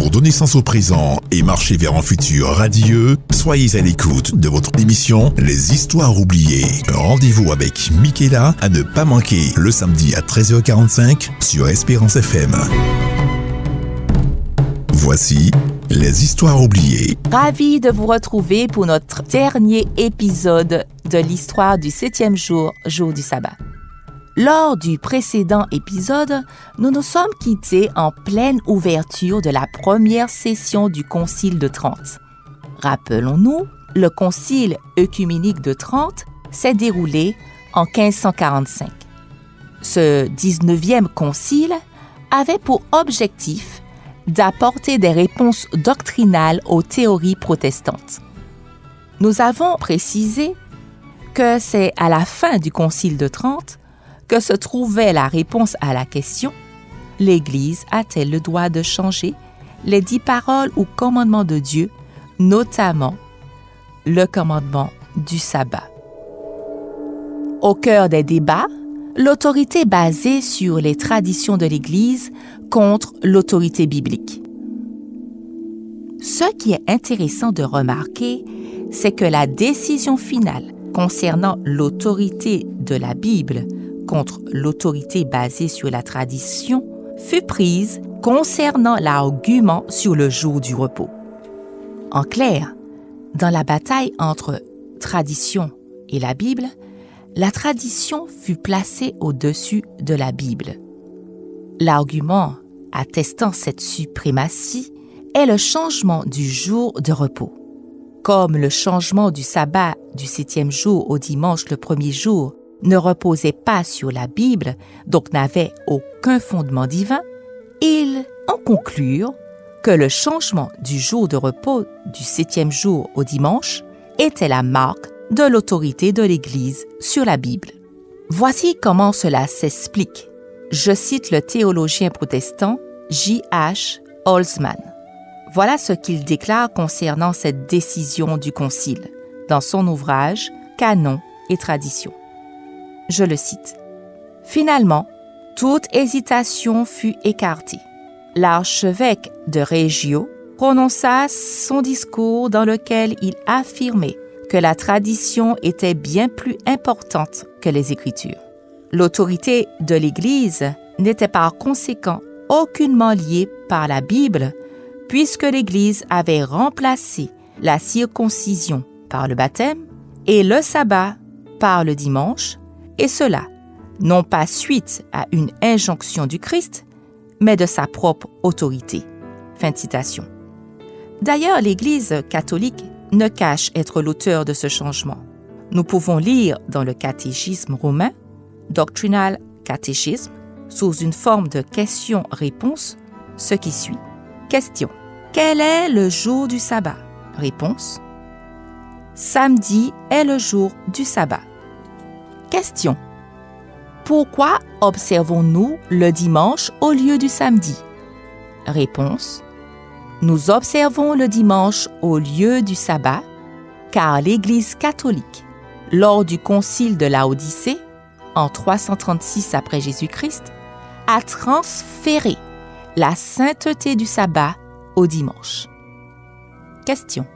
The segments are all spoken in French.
Pour donner sens au présent et marcher vers un futur radieux, soyez à l'écoute de votre émission Les Histoires oubliées. Rendez-vous avec Michaela à ne pas manquer le samedi à 13h45 sur Espérance FM. Voici Les Histoires oubliées. Ravi de vous retrouver pour notre dernier épisode de l'histoire du septième jour, jour du sabbat. Lors du précédent épisode, nous nous sommes quittés en pleine ouverture de la première session du Concile de Trente. Rappelons-nous, le Concile œcuménique de Trente s'est déroulé en 1545. Ce 19e concile avait pour objectif d'apporter des réponses doctrinales aux théories protestantes. Nous avons précisé que c'est à la fin du Concile de Trente que se trouvait la réponse à la question L'Église a-t-elle le droit de changer les dix paroles ou commandements de Dieu, notamment le commandement du sabbat? Au cœur des débats, l'autorité basée sur les traditions de l'Église contre l'autorité biblique. Ce qui est intéressant de remarquer, c'est que la décision finale concernant l'autorité de la Bible contre l'autorité basée sur la tradition fut prise concernant l'argument sur le jour du repos. En clair, dans la bataille entre tradition et la Bible, la tradition fut placée au-dessus de la Bible. L'argument attestant cette suprématie est le changement du jour de repos. Comme le changement du sabbat du septième jour au dimanche le premier jour ne reposait pas sur la Bible, donc n'avait aucun fondement divin, ils en conclurent que le changement du jour de repos du septième jour au dimanche était la marque de l'autorité de l'Église sur la Bible. Voici comment cela s'explique. Je cite le théologien protestant J. H. Holzman. Voilà ce qu'il déclare concernant cette décision du Concile dans son ouvrage Canon et Tradition je le cite. Finalement, toute hésitation fut écartée. L'archevêque de Reggio prononça son discours dans lequel il affirmait que la tradition était bien plus importante que les Écritures. L'autorité de l'Église n'était par conséquent aucunement liée par la Bible, puisque l'Église avait remplacé la circoncision par le baptême et le sabbat par le dimanche, et cela, non pas suite à une injonction du Christ, mais de sa propre autorité. Fin de citation. D'ailleurs, l'Église catholique ne cache être l'auteur de ce changement. Nous pouvons lire dans le catéchisme romain, Doctrinal Catechism, sous une forme de question-réponse, ce qui suit. Question. Quel est le jour du sabbat? Réponse. Samedi est le jour du sabbat. Question. Pourquoi observons-nous le dimanche au lieu du samedi? Réponse. Nous observons le dimanche au lieu du sabbat car l'Église catholique, lors du concile de Odyssée, en 336 après Jésus-Christ, a transféré la sainteté du sabbat au dimanche. Question.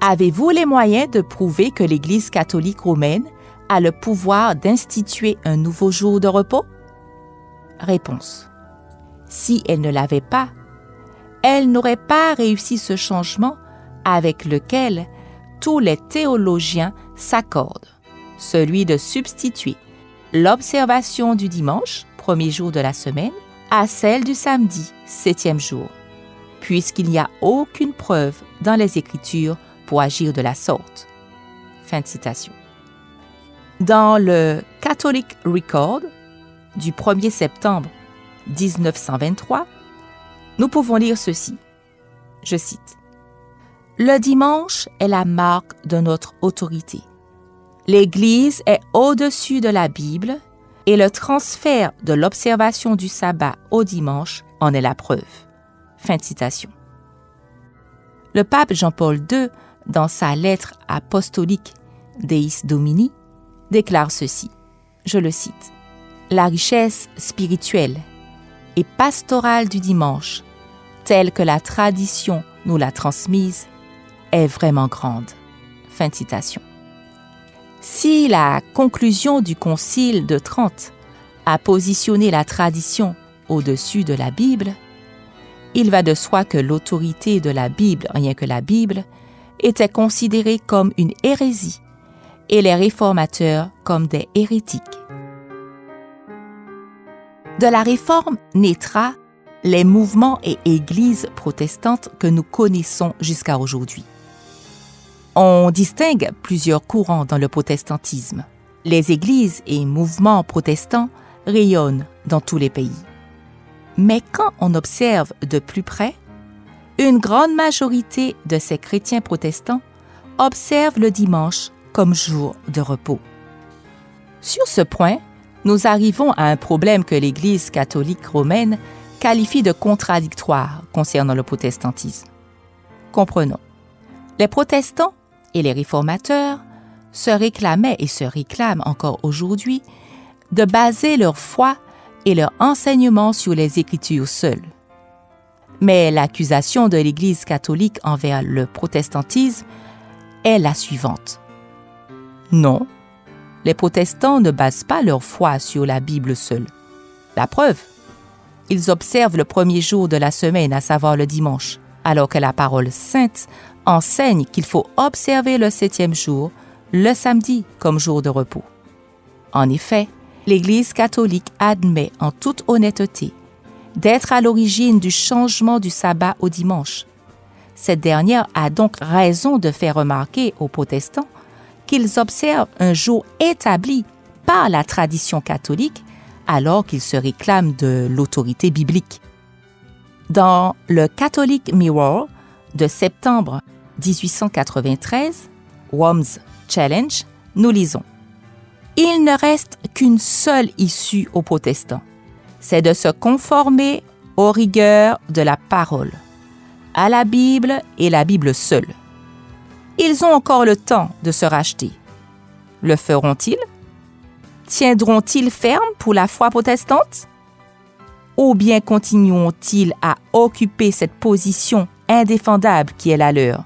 Avez-vous les moyens de prouver que l'Église catholique romaine a le pouvoir d'instituer un nouveau jour de repos? Réponse. Si elle ne l'avait pas, elle n'aurait pas réussi ce changement avec lequel tous les théologiens s'accordent, celui de substituer l'observation du dimanche, premier jour de la semaine, à celle du samedi, septième jour, puisqu'il n'y a aucune preuve dans les Écritures pour agir de la sorte. Fin de citation. Dans le Catholic Record du 1er septembre 1923, nous pouvons lire ceci. Je cite. Le dimanche est la marque de notre autorité. L'Église est au-dessus de la Bible et le transfert de l'observation du sabbat au dimanche en est la preuve. Fin de citation. Le pape Jean-Paul II, dans sa lettre apostolique Deis Domini, déclare ceci, je le cite, La richesse spirituelle et pastorale du dimanche telle que la tradition nous l'a transmise, est vraiment grande. Fin de citation. Si la conclusion du Concile de Trente a positionné la tradition au-dessus de la Bible, il va de soi que l'autorité de la Bible, rien que la Bible, était considérée comme une hérésie et les réformateurs comme des hérétiques. De la réforme naîtra les mouvements et églises protestantes que nous connaissons jusqu'à aujourd'hui. On distingue plusieurs courants dans le protestantisme. Les églises et mouvements protestants rayonnent dans tous les pays. Mais quand on observe de plus près, une grande majorité de ces chrétiens protestants observent le dimanche comme jour de repos. Sur ce point, nous arrivons à un problème que l'Église catholique romaine qualifie de contradictoire concernant le protestantisme. Comprenons. Les protestants et les réformateurs se réclamaient et se réclament encore aujourd'hui de baser leur foi et leur enseignement sur les Écritures seules. Mais l'accusation de l'Église catholique envers le protestantisme est la suivante. Non, les protestants ne basent pas leur foi sur la Bible seule. La preuve, ils observent le premier jour de la semaine, à savoir le dimanche, alors que la parole sainte enseigne qu'il faut observer le septième jour, le samedi, comme jour de repos. En effet, l'Église catholique admet en toute honnêteté d'être à l'origine du changement du sabbat au dimanche. Cette dernière a donc raison de faire remarquer aux protestants qu'ils observent un jour établi par la tradition catholique alors qu'ils se réclament de l'autorité biblique. Dans le Catholic Mirror de septembre 1893, Worms Challenge, nous lisons Il ne reste qu'une seule issue aux protestants, c'est de se conformer aux rigueurs de la parole, à la Bible et la Bible seule. Ils ont encore le temps de se racheter. Le feront-ils? Tiendront-ils ferme pour la foi protestante? Ou bien continueront-ils à occuper cette position indéfendable qui est la leur?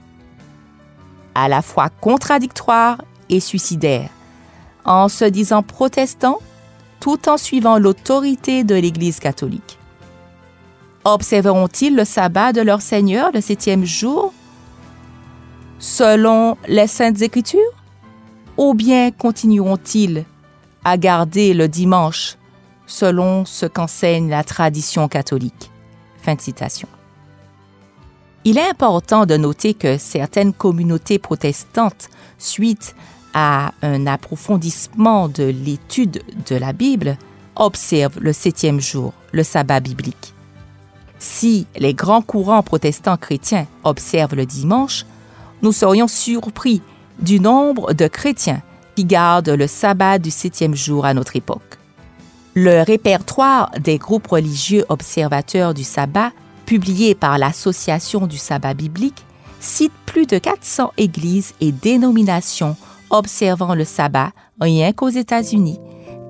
À la fois contradictoire et suicidaire, en se disant protestants tout en suivant l'autorité de l'Église catholique. Observeront-ils le sabbat de leur Seigneur le septième jour? Selon les saintes écritures? Ou bien continueront-ils à garder le dimanche selon ce qu'enseigne la tradition catholique? Fin de citation. Il est important de noter que certaines communautés protestantes, suite à un approfondissement de l'étude de la Bible, observe le septième jour, le sabbat biblique. Si les grands courants protestants chrétiens observent le dimanche, nous serions surpris du nombre de chrétiens qui gardent le sabbat du septième jour à notre époque. Le répertoire des groupes religieux observateurs du sabbat, publié par l'Association du sabbat biblique, cite plus de 400 églises et dénominations observant le sabbat rien qu'aux États-Unis,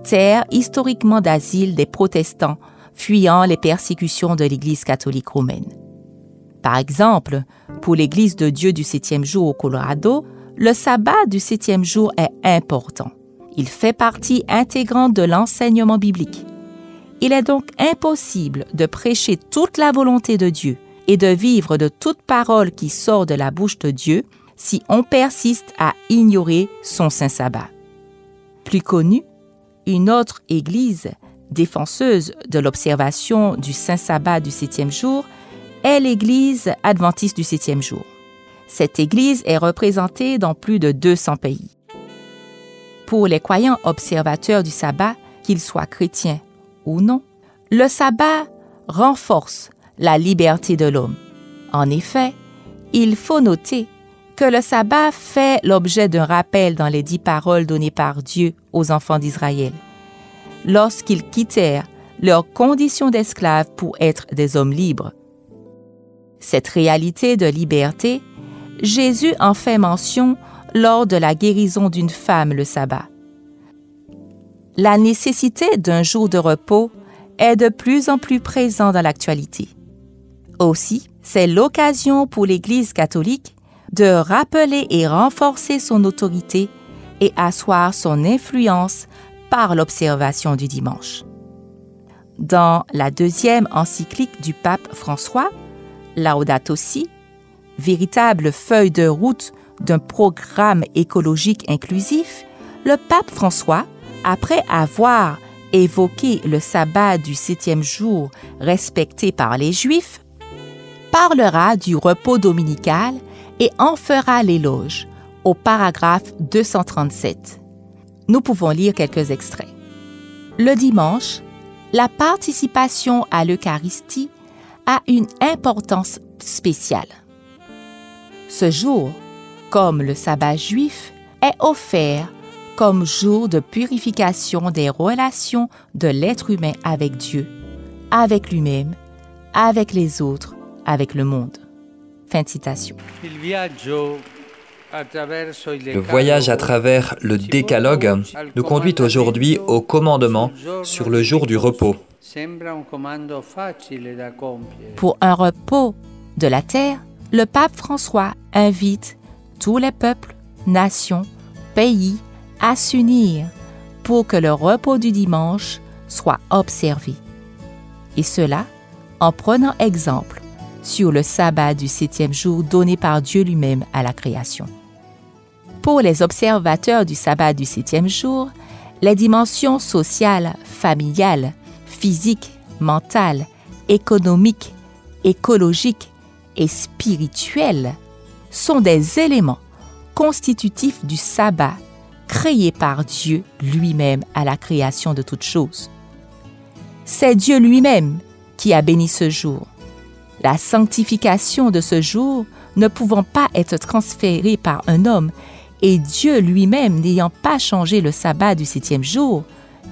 terre historiquement d'asile des protestants fuyant les persécutions de l'Église catholique romaine. Par exemple, pour l'Église de Dieu du septième jour au Colorado, le sabbat du septième jour est important. Il fait partie intégrante de l'enseignement biblique. Il est donc impossible de prêcher toute la volonté de Dieu et de vivre de toute parole qui sort de la bouche de Dieu si on persiste à ignorer son saint sabbat. Plus connu, une autre Église défenseuse de l'observation du saint sabbat du septième jour est l'Église adventiste du septième jour. Cette Église est représentée dans plus de 200 pays. Pour les croyants observateurs du sabbat, qu'ils soient chrétiens ou non, le sabbat renforce la liberté de l'homme. En effet, il faut noter que le sabbat fait l'objet d'un rappel dans les dix paroles données par Dieu aux enfants d'Israël, lorsqu'ils quittèrent leur condition d'esclaves pour être des hommes libres. Cette réalité de liberté, Jésus en fait mention lors de la guérison d'une femme le sabbat. La nécessité d'un jour de repos est de plus en plus présente dans l'actualité. Aussi, c'est l'occasion pour l'Église catholique de rappeler et renforcer son autorité et asseoir son influence par l'observation du dimanche. Dans la deuxième encyclique du pape François, Laudato Si, véritable feuille de route d'un programme écologique inclusif, le pape François, après avoir évoqué le sabbat du septième jour respecté par les Juifs, parlera du repos dominical et en fera l'éloge au paragraphe 237. Nous pouvons lire quelques extraits. Le dimanche, la participation à l'Eucharistie a une importance spéciale. Ce jour, comme le sabbat juif, est offert comme jour de purification des relations de l'être humain avec Dieu, avec lui-même, avec les autres, avec le monde. Fin de citation. Le voyage à travers le décalogue nous conduit aujourd'hui au commandement sur le jour du repos. Pour un repos de la terre, le pape François invite tous les peuples, nations, pays à s'unir pour que le repos du dimanche soit observé. Et cela en prenant exemple sur le sabbat du septième jour donné par Dieu lui-même à la création. Pour les observateurs du sabbat du septième jour, les dimensions sociales, familiales, physiques, mentales, économiques, écologiques et spirituelles sont des éléments constitutifs du sabbat créé par Dieu lui-même à la création de toutes choses. C'est Dieu lui-même qui a béni ce jour. La sanctification de ce jour ne pouvant pas être transférée par un homme et Dieu lui-même n'ayant pas changé le sabbat du septième jour,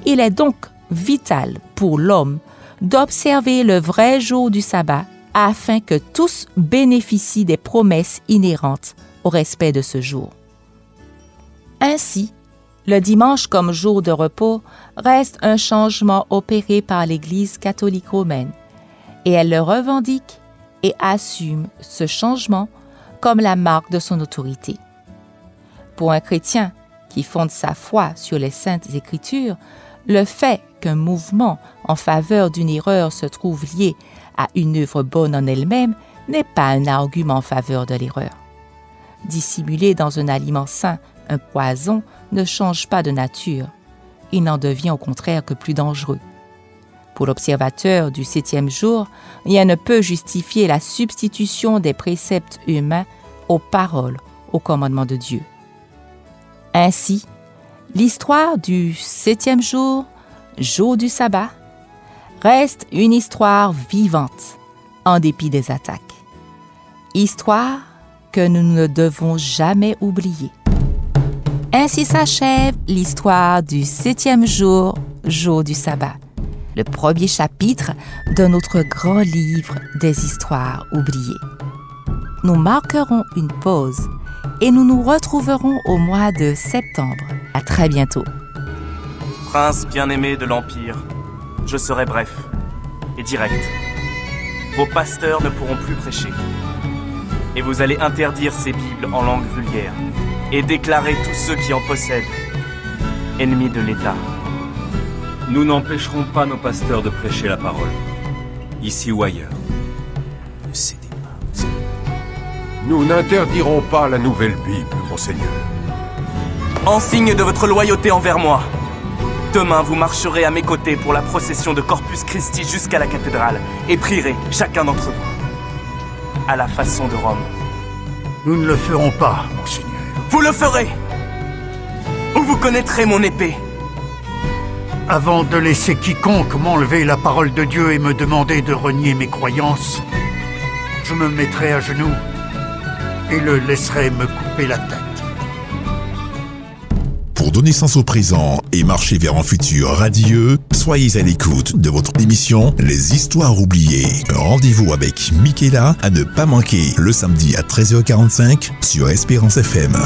il est donc vital pour l'homme d'observer le vrai jour du sabbat afin que tous bénéficient des promesses inhérentes au respect de ce jour. Ainsi, le dimanche comme jour de repos reste un changement opéré par l'Église catholique romaine, et elle le revendique et assume ce changement comme la marque de son autorité. Pour un chrétien qui fonde sa foi sur les saintes écritures, le fait qu'un mouvement en faveur d'une erreur se trouve lié à une œuvre bonne en elle-même n'est pas un argument en faveur de l'erreur. Dissimuler dans un aliment sain un poison ne change pas de nature. Il n'en devient au contraire que plus dangereux. Pour l'observateur du septième jour, rien ne peut justifier la substitution des préceptes humains aux paroles, aux commandements de Dieu. Ainsi, l'histoire du septième jour, jour du sabbat, reste une histoire vivante en dépit des attaques. Histoire que nous ne devons jamais oublier. Ainsi s'achève l'histoire du septième jour, jour du sabbat, le premier chapitre de notre grand livre des histoires oubliées. Nous marquerons une pause et nous nous retrouverons au mois de septembre. À très bientôt. Prince bien-aimé de l'Empire, je serai bref et direct. Vos pasteurs ne pourront plus prêcher. Et vous allez interdire ces Bibles en langue vulgaire et déclarer tous ceux qui en possèdent ennemis de l'État. Nous n'empêcherons pas nos pasteurs de prêcher la parole, ici ou ailleurs. Nous n'interdirons pas la nouvelle Bible, monseigneur. En signe de votre loyauté envers moi, demain vous marcherez à mes côtés pour la procession de Corpus Christi jusqu'à la cathédrale et prierez chacun d'entre vous, à la façon de Rome. Nous ne le ferons pas, monseigneur. Vous le ferez Ou vous connaîtrez mon épée Avant de laisser quiconque m'enlever la parole de Dieu et me demander de renier mes croyances, je me mettrai à genoux et le laisserai me couper la tête. Pour donner sens au présent et marcher vers un futur radieux, soyez à l'écoute de votre émission Les Histoires oubliées. Rendez-vous avec Michaela à ne pas manquer le samedi à 13h45 sur Espérance FM.